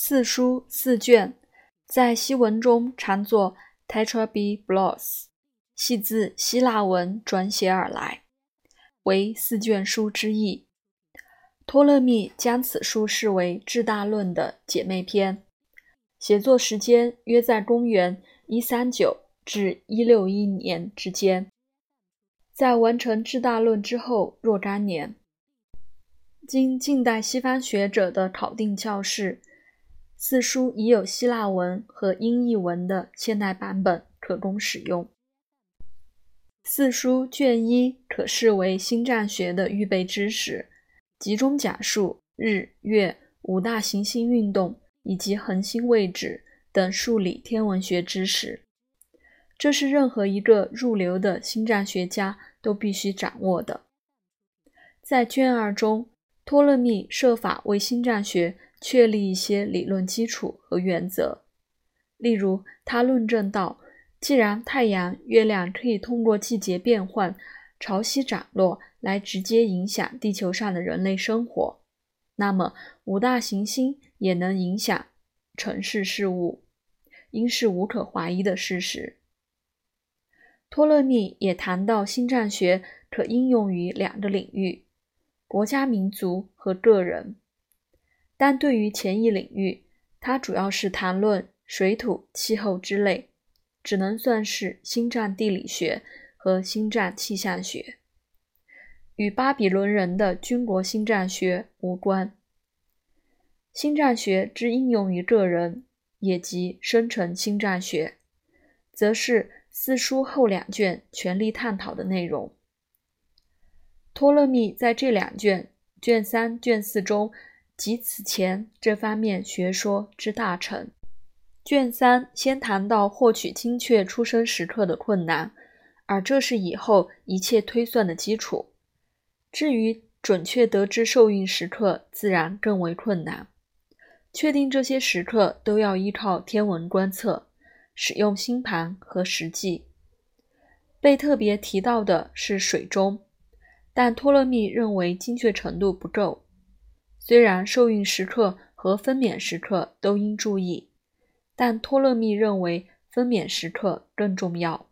四书四卷，在西文中常作 t e t r a b b l o s 系自希腊文转写而来，为四卷书之一。托勒密将此书视为《至大论》的姐妹篇，写作时间约在公元一三九至一六一年之间。在完成《至大论》之后若干年，经近代西方学者的考定校试。四书已有希腊文和英译文的现代版本可供使用。四书卷一可视为星战学的预备知识，集中讲述日月五大行星运动以及恒星位置等数理天文学知识。这是任何一个入流的星战学家都必须掌握的。在卷二中，托勒密设法为星战学。确立一些理论基础和原则，例如，他论证到，既然太阳、月亮可以通过季节变换、潮汐涨落来直接影响地球上的人类生活，那么五大行星也能影响城市事务，应是无可怀疑的事实。托勒密也谈到，星战学可应用于两个领域：国家、民族和个人。但对于前一领域，它主要是谈论水土气候之类，只能算是星战地理学和星战气象学，与巴比伦人的军国星战学无关。星战学之应用于个人，也即生成星战学，则是四书后两卷全力探讨的内容。托勒密在这两卷卷三、卷四中。及此前这方面学说之大成。卷三先谈到获取精确出生时刻的困难，而这是以后一切推算的基础。至于准确得知受孕时刻，自然更为困难。确定这些时刻都要依靠天文观测，使用星盘和实际。被特别提到的是水中，但托勒密认为精确程度不够。虽然受孕时刻和分娩时刻都应注意，但托勒密认为分娩时刻更重要。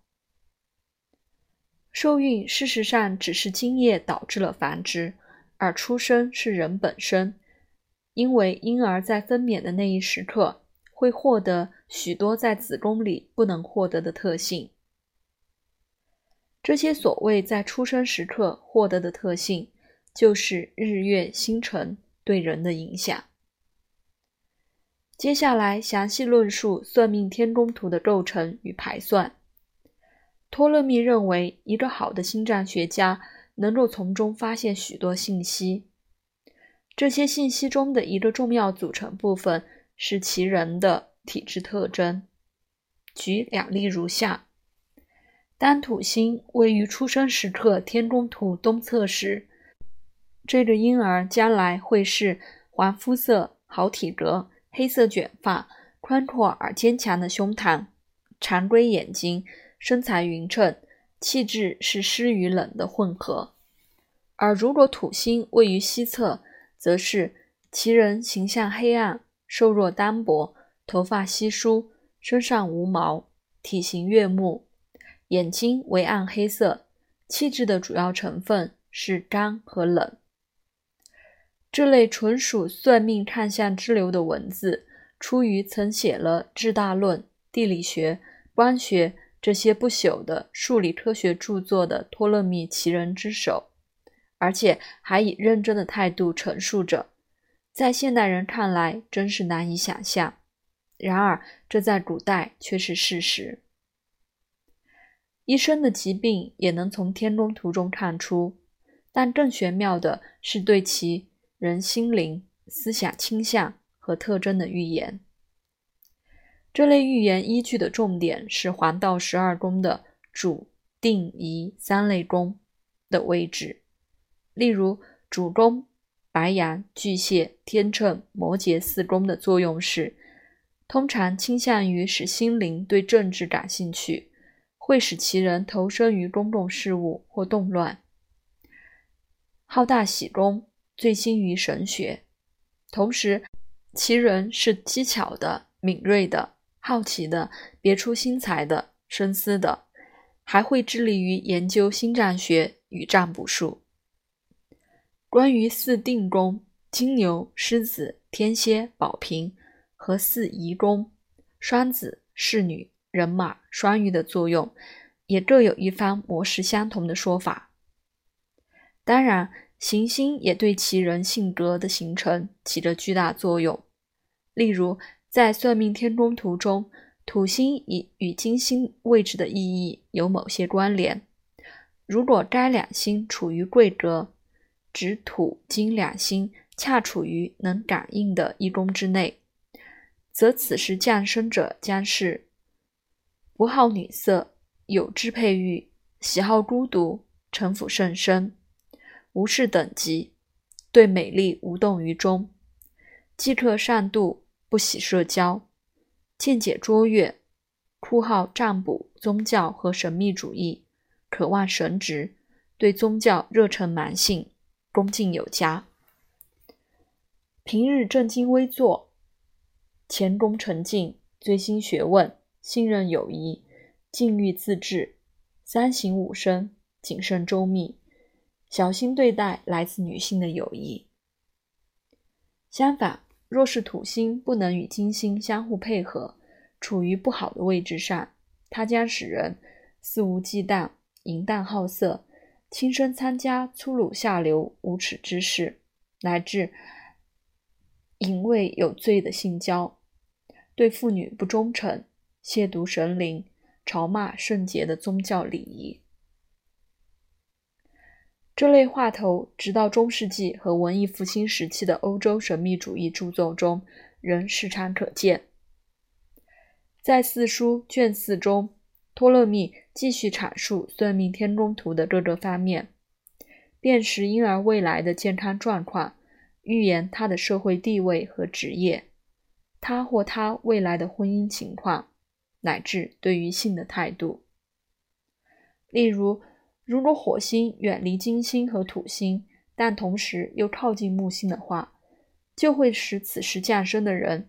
受孕事实上只是精液导致了繁殖，而出生是人本身，因为婴儿在分娩的那一时刻会获得许多在子宫里不能获得的特性。这些所谓在出生时刻获得的特性，就是日月星辰。对人的影响。接下来详细论述算命天宫图的构成与排算。托勒密认为，一个好的星占学家能够从中发现许多信息。这些信息中的一个重要组成部分是其人的体质特征。举两例如下：当土星位于出生时刻天宫图东侧时。这个婴儿将来会是黄肤色、好体格、黑色卷发、宽阔而坚强的胸膛、常规眼睛、身材匀称、气质是湿与冷的混合。而如果土星位于西侧，则是其人形象黑暗、瘦弱单薄、头发稀疏、身上无毛、体型悦目、眼睛为暗黑色，气质的主要成分是刚和冷。这类纯属算命看相之流的文字，出于曾写了《治大论》《地理学》《光学》这些不朽的数理科学著作的托勒密奇人之手，而且还以认真的态度陈述着，在现代人看来真是难以想象。然而，这在古代却是事实。医生的疾病也能从天宫图中看出，但更玄妙的是对其。人心灵、思想倾向和特征的预言，这类预言依据的重点是黄道十二宫的主、定、仪三类宫的位置。例如，主宫白羊、巨蟹、天秤、摩羯四宫的作用是，通常倾向于使心灵对政治感兴趣，会使其人投身于公共事务或动乱。好大喜功。醉心于神学，同时其人是机巧的、敏锐的、好奇的、别出心裁的、深思的，还会致力于研究星占学与占卜术。关于四定宫——金牛、狮子、天蝎、宝瓶和四仪宫——双子、侍女、人马、双鱼的作用，也各有一番模式相同的说法。当然，行星也对其人性格的形成起着巨大作用。例如，在算命天宫图中，土星与与金星位置的意义有某些关联。如果该两星处于贵格，指土金两星恰处于能感应的一宫之内，则此时降生者将是不好女色，有支配欲，喜好孤独，城府甚深。无视等级，对美丽无动于衷，饥渴善妒，不喜社交，见解卓越，酷好占卜、宗教和神秘主义，渴望神职，对宗教热忱蛮性，恭敬有加。平日正襟危坐，前功沉静，追心学问，信任友谊，禁欲自制，三省吾身，谨慎周密。小心对待来自女性的友谊。相反，若是土星不能与金星相互配合，处于不好的位置上，它将使人肆无忌惮、淫荡好色，亲身参加粗鲁下流、无耻之事，乃至淫秽有罪的性交，对妇女不忠诚，亵渎神灵，嘲骂圣洁的宗教礼仪。这类话头，直到中世纪和文艺复兴时期的欧洲神秘主义著作中仍时常可见。在《四书》卷四中，托勒密继续阐述算命天宫图的各个方面，辨识婴儿未来的健康状况，预言他的社会地位和职业，他或他未来的婚姻情况，乃至对于性的态度。例如。如果火星远离金星和土星，但同时又靠近木星的话，就会使此时降生的人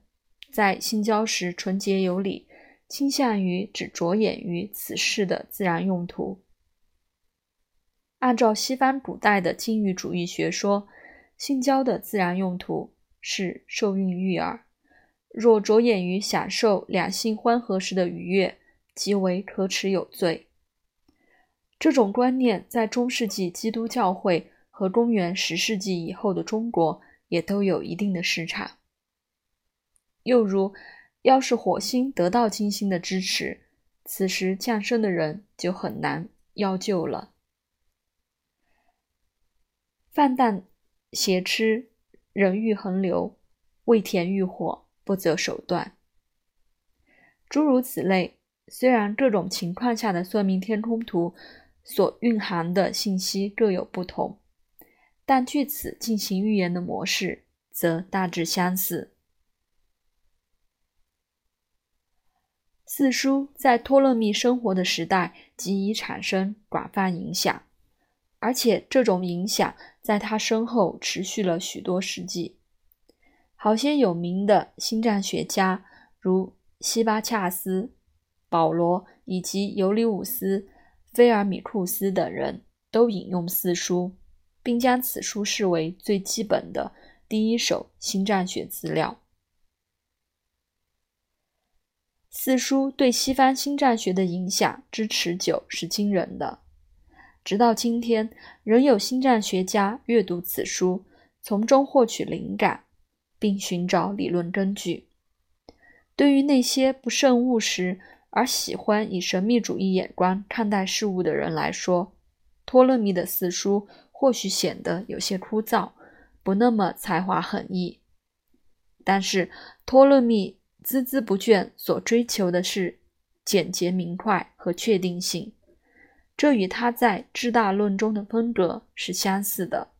在性交时纯洁有礼，倾向于只着眼于此事的自然用途。按照西方古代的禁欲主义学说，性交的自然用途是受孕育儿。若着眼于享受两性欢合时的愉悦，即为可耻有罪。这种观念在中世纪基督教会和公元十世纪以后的中国也都有一定的市场。又如，要是火星得到金星的支持，此时降生的人就很难要救了。饭淡邪吃，人欲横流，为甜欲火，不择手段。诸如此类，虽然各种情况下的算命天空图。所蕴含的信息各有不同，但据此进行预言的模式则大致相似。四书在托勒密生活的时代即已产生广泛影响，而且这种影响在他身后持续了许多世纪。好些有名的星占学家，如希巴恰斯、保罗以及尤里乌斯。菲尔米库斯等人都引用四书，并将此书视为最基本的第一手星战学资料。四书对西方星战学的影响之持久是惊人的，直到今天，仍有星战学家阅读此书，从中获取灵感，并寻找理论根据。对于那些不甚务实，而喜欢以神秘主义眼光看待事物的人来说，托勒密的四书或许显得有些枯燥，不那么才华横溢。但是托勒密孜孜不倦所追求的是简洁明快和确定性，这与他在《智大论》中的风格是相似的。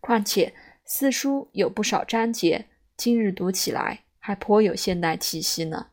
况且四书有不少章节，今日读起来还颇有现代气息呢。